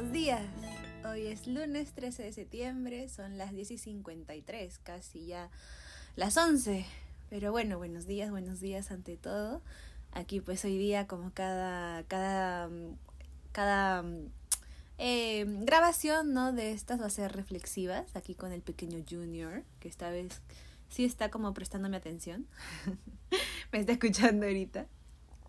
buenos días. Hoy es lunes 13 de septiembre, son las 10 y 53, casi ya las 11. Pero bueno, buenos días, buenos días ante todo. Aquí pues hoy día como cada, cada, cada eh, grabación ¿no? de estas va a ser reflexivas, aquí con el pequeño Junior, que esta vez sí está como prestándome atención. me está escuchando ahorita.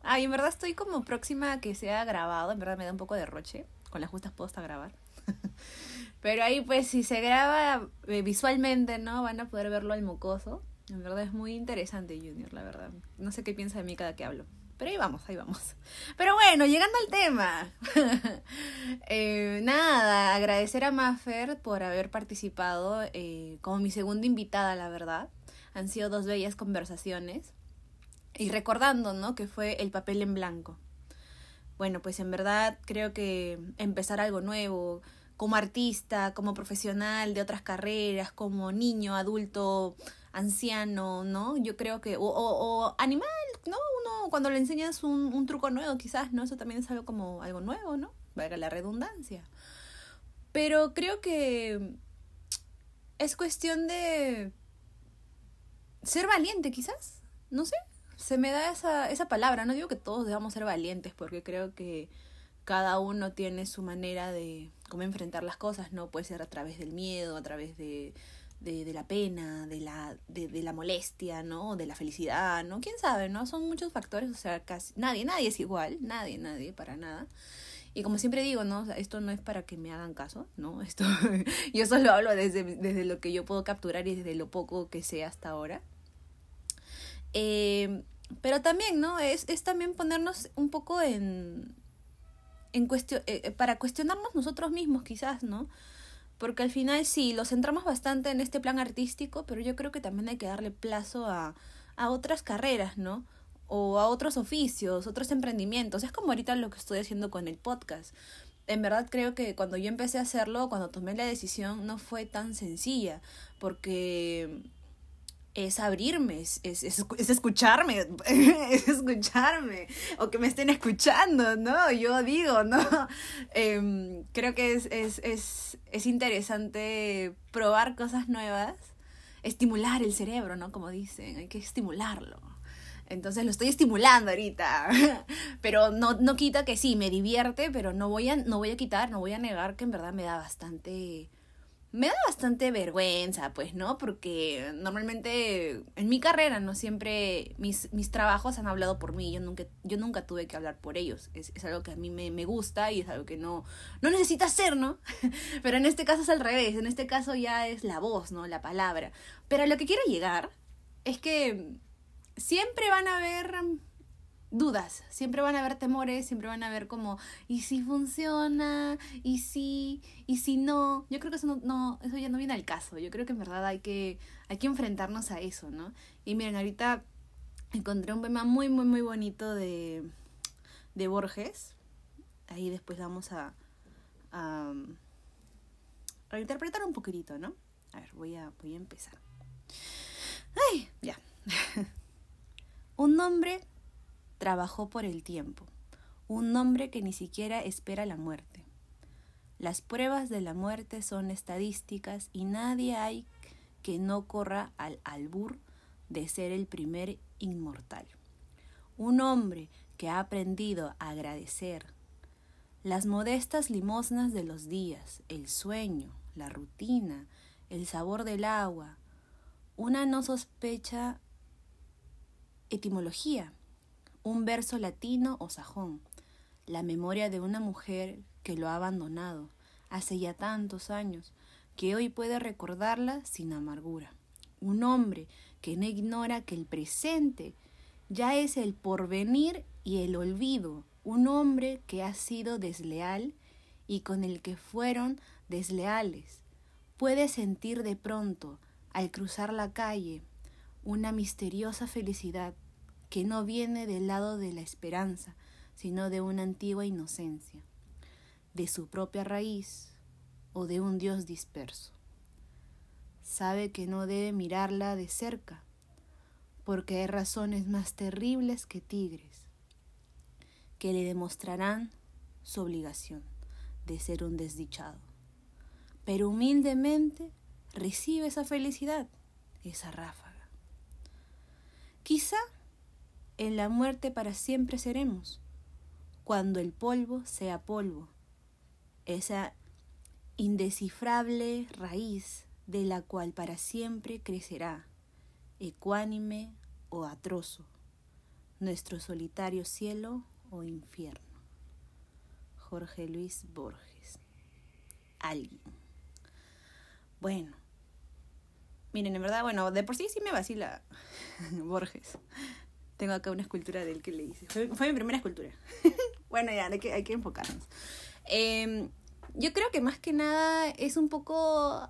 Ay, en verdad estoy como próxima a que sea grabado, en verdad me da un poco de roche, con las justas puedo hasta grabar. Pero ahí pues si se graba eh, visualmente, ¿no? Van a poder verlo al mocoso. En verdad es muy interesante Junior, la verdad. No sé qué piensa de mí cada que hablo. Pero ahí vamos, ahí vamos. Pero bueno, llegando al tema. eh, nada, agradecer a Maffer por haber participado eh, como mi segunda invitada, la verdad. Han sido dos bellas conversaciones. Y recordando, ¿no? Que fue el papel en blanco. Bueno, pues en verdad creo que empezar algo nuevo, como artista, como profesional de otras carreras, como niño, adulto, anciano, ¿no? Yo creo que, o, o, animal, ¿no? Uno cuando le enseñas un, un, truco nuevo, quizás, ¿no? Eso también es algo como algo nuevo, ¿no? Valga la redundancia. Pero creo que es cuestión de ser valiente, quizás, no sé, se me da esa, esa palabra. No digo que todos debamos ser valientes, porque creo que cada uno tiene su manera de cómo enfrentar las cosas, ¿no? Puede ser a través del miedo, a través de, de, la pena, de la, de, la molestia, ¿no? De la felicidad, ¿no? ¿Quién sabe, no? Son muchos factores, o sea, casi nadie, nadie es igual, nadie, nadie, para nada. Y como siempre digo, ¿no? Esto no es para que me hagan caso, ¿no? Esto, yo solo hablo desde, desde lo que yo puedo capturar y desde lo poco que sé hasta ahora. Eh, pero también, ¿no? Es, es también ponernos un poco en, en cuestión, eh, para cuestionarnos nosotros mismos quizás, ¿no? Porque al final sí, lo centramos bastante en este plan artístico, pero yo creo que también hay que darle plazo a, a otras carreras, ¿no? O a otros oficios, otros emprendimientos. Es como ahorita lo que estoy haciendo con el podcast. En verdad creo que cuando yo empecé a hacerlo, cuando tomé la decisión, no fue tan sencilla, porque es abrirme, es, es, es, es, escucharme, es escucharme, o que me estén escuchando, ¿no? Yo digo, ¿no? Eh, creo que es, es, es, es interesante probar cosas nuevas, estimular el cerebro, ¿no? Como dicen, hay que estimularlo. Entonces lo estoy estimulando ahorita. Pero no, no quita que sí, me divierte, pero no voy, a, no voy a quitar, no voy a negar que en verdad me da bastante me da bastante vergüenza, pues, ¿no? Porque normalmente en mi carrera, ¿no? Siempre mis, mis trabajos han hablado por mí, yo nunca, yo nunca tuve que hablar por ellos. Es, es algo que a mí me, me, gusta y es algo que no, no necesita hacer, ¿no? Pero en este caso es al revés, en este caso ya es la voz, ¿no? La palabra. Pero a lo que quiero llegar es que siempre van a haber dudas, siempre van a haber temores, siempre van a haber como, ¿y si funciona? ¿Y si? ¿Y si no? Yo creo que eso, no, eso ya no viene al caso, yo creo que en verdad hay que, hay que enfrentarnos a eso, ¿no? Y miren, ahorita encontré un poema muy, muy, muy bonito de, de Borges, ahí después vamos a, a, un poquitito, ¿no? A ver, voy a, voy a empezar. ¡Ay! Ya. un nombre trabajó por el tiempo, un hombre que ni siquiera espera la muerte. Las pruebas de la muerte son estadísticas y nadie hay que no corra al albur de ser el primer inmortal. Un hombre que ha aprendido a agradecer las modestas limosnas de los días, el sueño, la rutina, el sabor del agua, una no sospecha etimología, un verso latino o sajón, la memoria de una mujer que lo ha abandonado hace ya tantos años, que hoy puede recordarla sin amargura. Un hombre que no ignora que el presente ya es el porvenir y el olvido. Un hombre que ha sido desleal y con el que fueron desleales. Puede sentir de pronto, al cruzar la calle, una misteriosa felicidad que no viene del lado de la esperanza, sino de una antigua inocencia, de su propia raíz o de un Dios disperso. Sabe que no debe mirarla de cerca, porque hay razones más terribles que tigres, que le demostrarán su obligación. de ser un desdichado. Pero humildemente recibe esa felicidad, esa ráfaga. Quizá en la muerte para siempre seremos, cuando el polvo sea polvo, esa indescifrable raíz de la cual para siempre crecerá, ecuánime o atrozo, nuestro solitario cielo o infierno. Jorge Luis Borges. Alguien. Bueno. Miren, en verdad, bueno, de por sí sí me vacila Borges. Tengo acá una escultura del que le hice. Fue, mi primera escultura. bueno, ya, hay que, hay que enfocarnos. Em, yo creo que más que nada es un poco...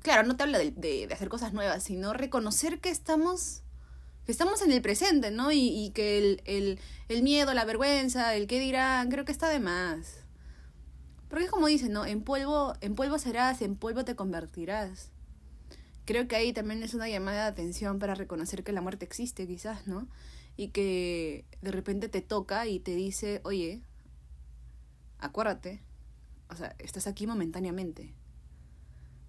Claro, no te habla de, de, hacer cosas nuevas, sino reconocer que estamos que estamos en el presente, ¿no? Y, que el, el, el, miedo, la vergüenza, el qué dirán, creo que está de más. Porque es como dicen, ¿no? En polvo, en polvo serás, en polvo te convertirás. Creo que ahí también es una llamada de atención para reconocer que la muerte existe, quizás, ¿no? Y que de repente te toca y te dice, oye, acuérdate, o sea, estás aquí momentáneamente.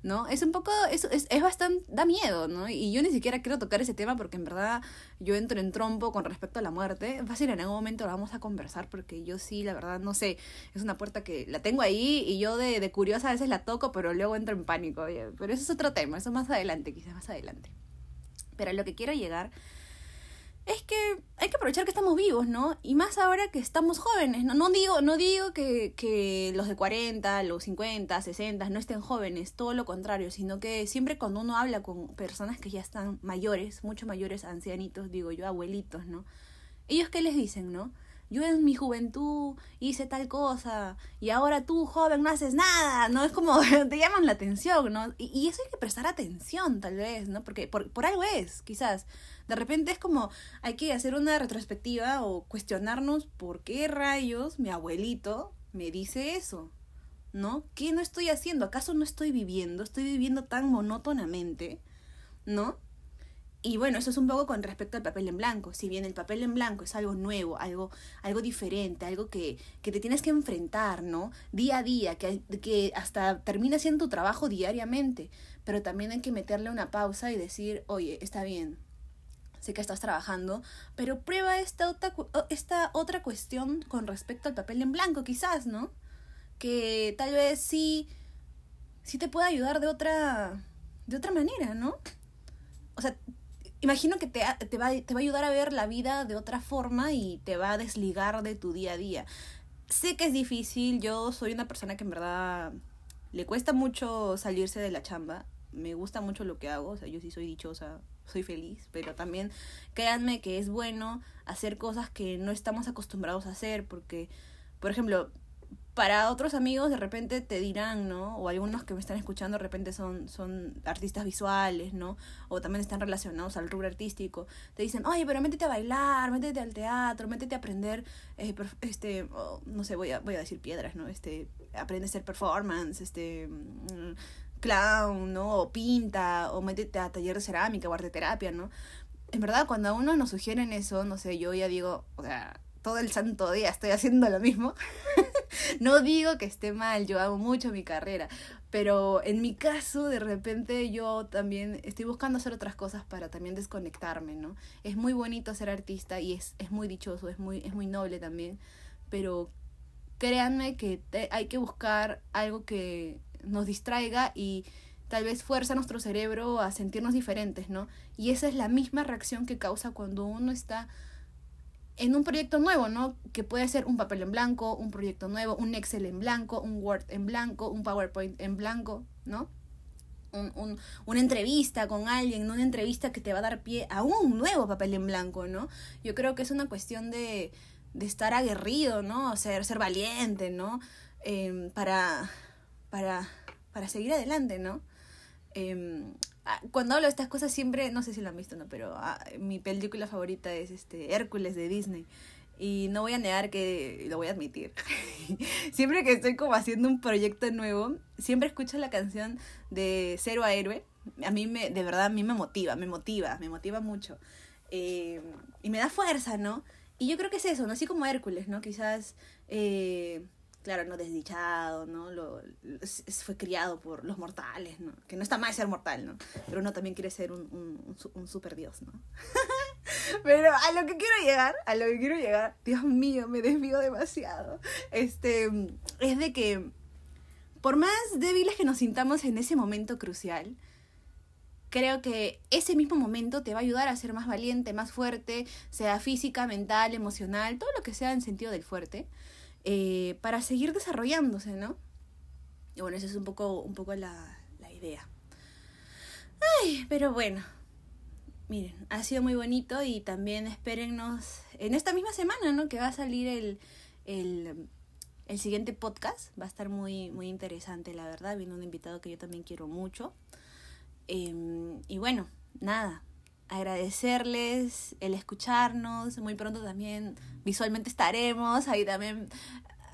¿No? Es un poco, es, es, es, bastante, da miedo, ¿no? Y yo ni siquiera quiero tocar ese tema porque en verdad yo entro en trompo con respecto a la muerte. Fácil, en algún momento lo vamos a conversar porque yo sí, la verdad, no sé, es una puerta que la tengo ahí y yo de, de curiosa a veces la toco, pero luego entro en pánico. Pero eso es otro tema, eso más adelante, quizás más adelante. Pero a lo que quiero llegar es que hay que aprovechar que estamos vivos, ¿no? Y más ahora que estamos jóvenes, ¿no? No digo, no digo que, que los de 40, los 50, 60 no estén jóvenes, todo lo contrario, sino que siempre cuando uno habla con personas que ya están mayores, mucho mayores, ancianitos, digo yo, abuelitos, ¿no? Ellos qué les dicen, ¿no? yo en mi juventud hice tal cosa y ahora tú, joven, no haces nada, ¿no? Es como te llaman la atención, ¿no? Y, eso hay que prestar atención, tal vez, ¿no? Porque por, por algo es, quizás. De repente es como hay que hacer una retrospectiva o cuestionarnos por qué rayos mi abuelito me dice eso, ¿no? ¿Qué no estoy haciendo? ¿Acaso no estoy viviendo? ¿Estoy viviendo tan monótonamente? ¿No? Y bueno, eso es un poco con respecto al papel en blanco. Si bien el papel en blanco es algo nuevo, algo, algo diferente, algo que, que te tienes que enfrentar, ¿no? Día a día, que, que hasta termina siendo tu trabajo diariamente. Pero también hay que meterle una pausa y decir, oye, está bien, sé que estás trabajando, pero prueba esta otra, esta otra cuestión con respecto al papel en blanco, quizás, ¿no? Que tal vez sí, sí te pueda ayudar de otra, de otra manera, ¿no? O sea, imagino que te, te, va, te va a ayudar a ver la vida de otra forma y te va a desligar de tu día a día. Sé que es difícil, yo soy una persona que en verdad le cuesta mucho salirse de la chamba, me gusta mucho lo que hago, o sea, yo sí soy dichosa, soy feliz, pero también créanme que es bueno hacer cosas que no estamos acostumbrados a hacer, porque, por ejemplo, para otros amigos de repente te dirán, ¿no? O algunos que me están escuchando de repente son, son artistas visuales, ¿no? O también están relacionados al rubro artístico. Te dicen, oye, pero métete a bailar, métete al teatro, métete a aprender, eh, este, no sé, voy a, voy a decir piedras, ¿no? Este, aprende a hacer performance, este, mm, clown, ¿no? O pinta, o métete a taller de cerámica o arte terapia, ¿no? En verdad, cuando a uno nos sugieren eso, no sé, yo ya digo, o sea, todo el santo día estoy haciendo lo mismo. no digo que esté mal, yo hago mucho mi carrera, pero en mi caso de repente yo también estoy buscando hacer otras cosas para también desconectarme, ¿no? Es muy bonito ser artista y es, es muy dichoso, es muy, es muy noble también, pero créanme que hay que buscar algo que nos distraiga y tal vez fuerza nuestro cerebro a sentirnos diferentes, ¿no? Y esa es la misma reacción que causa cuando uno está en un proyecto nuevo, ¿no? Que puede ser un papel en blanco, un proyecto nuevo, un Excel en blanco, un Word en blanco, un PowerPoint en blanco, ¿no? Un, un, una entrevista con alguien, una entrevista que te va a dar pie a un nuevo papel en blanco, ¿no? Yo creo que es una cuestión de, de estar aguerrido, ¿no? Ser, ser valiente, ¿no? Em, para, para, para seguir adelante, ¿no? Eh, Ah, cuando hablo de estas cosas siempre, no sé si lo han visto, ¿no? Pero ah, mi película favorita es este Hércules de Disney. Y no voy a negar que lo voy a admitir. siempre que estoy como haciendo un proyecto nuevo, siempre escucho la canción de Cero a Héroe. A mí me, de verdad, a mí me motiva, me motiva, me motiva mucho. Eh, y me da fuerza, ¿no? Y yo creo que es eso, ¿no? Así como Hércules, ¿no? Quizás eh, claro, no desdichado, ¿no? Lo, fue criado por los mortales, ¿no? Que no está mal ser mortal, ¿no? Pero uno también quiere ser un, un, un super dios, ¿no? Pero a lo que quiero llegar, a lo que quiero llegar, Dios mío, me desvío demasiado. Este, es de que por más débiles que nos sintamos en ese momento crucial, creo que ese mismo momento te va a ayudar a ser más valiente, más fuerte, sea física, mental, emocional, todo lo que sea en sentido del fuerte. Eh, para seguir desarrollándose, ¿no? Y bueno, esa es un poco, un poco la, idea. Ay, pero bueno, miren, ha sido muy bonito y también espérennos en esta misma semana, ¿no? Que va a salir el, el, el, siguiente podcast. Va a estar muy, muy interesante, la verdad. Viene un invitado que yo también quiero mucho. Em, y bueno, nada, agradecerles el escucharnos. Muy pronto también visualmente estaremos. Ahí también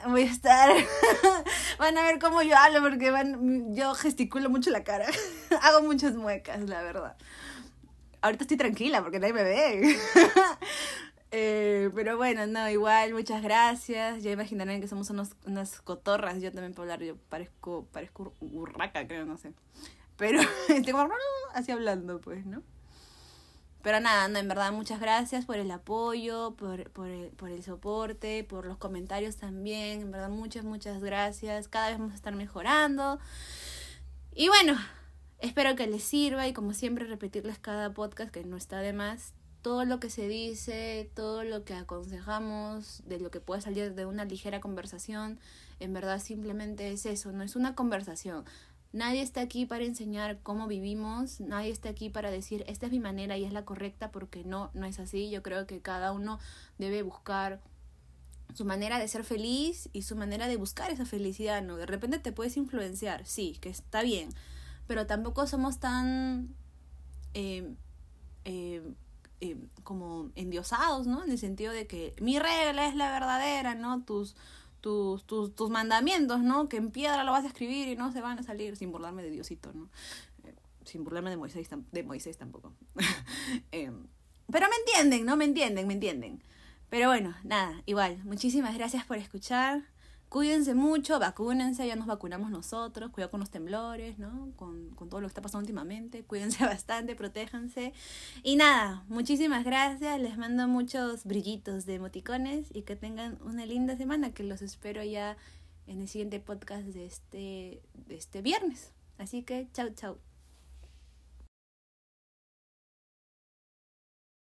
voy a estar. van a ver cómo yo hablo porque van, yo gesticulo mucho la cara. Hago muchas muecas, la verdad. Ahorita estoy tranquila porque nadie me ve. Eh, pero bueno, no, igual, muchas gracias. Ya imaginarán que somos unos, unas cotorras. Yo también puedo hablar, yo parezco, parezco burraca, creo, no sé. Pero estoy como así hablando, pues, ¿no? Pero nada, no, en verdad, muchas gracias por el apoyo, por, por, el, por el soporte, por los comentarios también. En verdad, muchas, muchas gracias. Cada vez vamos a estar mejorando. Y bueno, espero que les sirva y como siempre repetirles cada podcast que no está de más. Todo lo que se dice, todo lo que aconsejamos, de lo que puede salir de una ligera conversación, en verdad simplemente es eso, no es una conversación. Nadie está aquí para enseñar cómo vivimos, nadie está aquí para decir esta es mi manera y es la correcta porque no, no es así. Yo creo que cada uno debe buscar su manera de ser feliz y su manera de buscar esa felicidad, ¿no? De repente te puedes influenciar, sí, que está bien, pero tampoco somos tan eh, como endiosados, ¿no? En el sentido de que mi regla es la verdadera, ¿no? Tus tus, tus, tus mandamientos, ¿no? Que en piedra lo vas a escribir y no se van a salir sin burlarme de Diosito, ¿no? Eh, sin burlarme de Moisés, de Moisés tampoco. Em, pero me entienden, ¿no? Me entienden, me entienden. Pero bueno, nada, igual, muchísimas gracias por escuchar. Cuídense mucho, vacúnense, ya nos vacunamos nosotros, cuidado con los temblores, ¿no? Con, con todo lo que está pasando últimamente, cuídense bastante, protéjanse. Y nada, muchísimas gracias, les mando muchos brillitos de emoticones y que tengan una linda semana, que los espero ya en el siguiente podcast de este, de este viernes. Así que, chau, chau.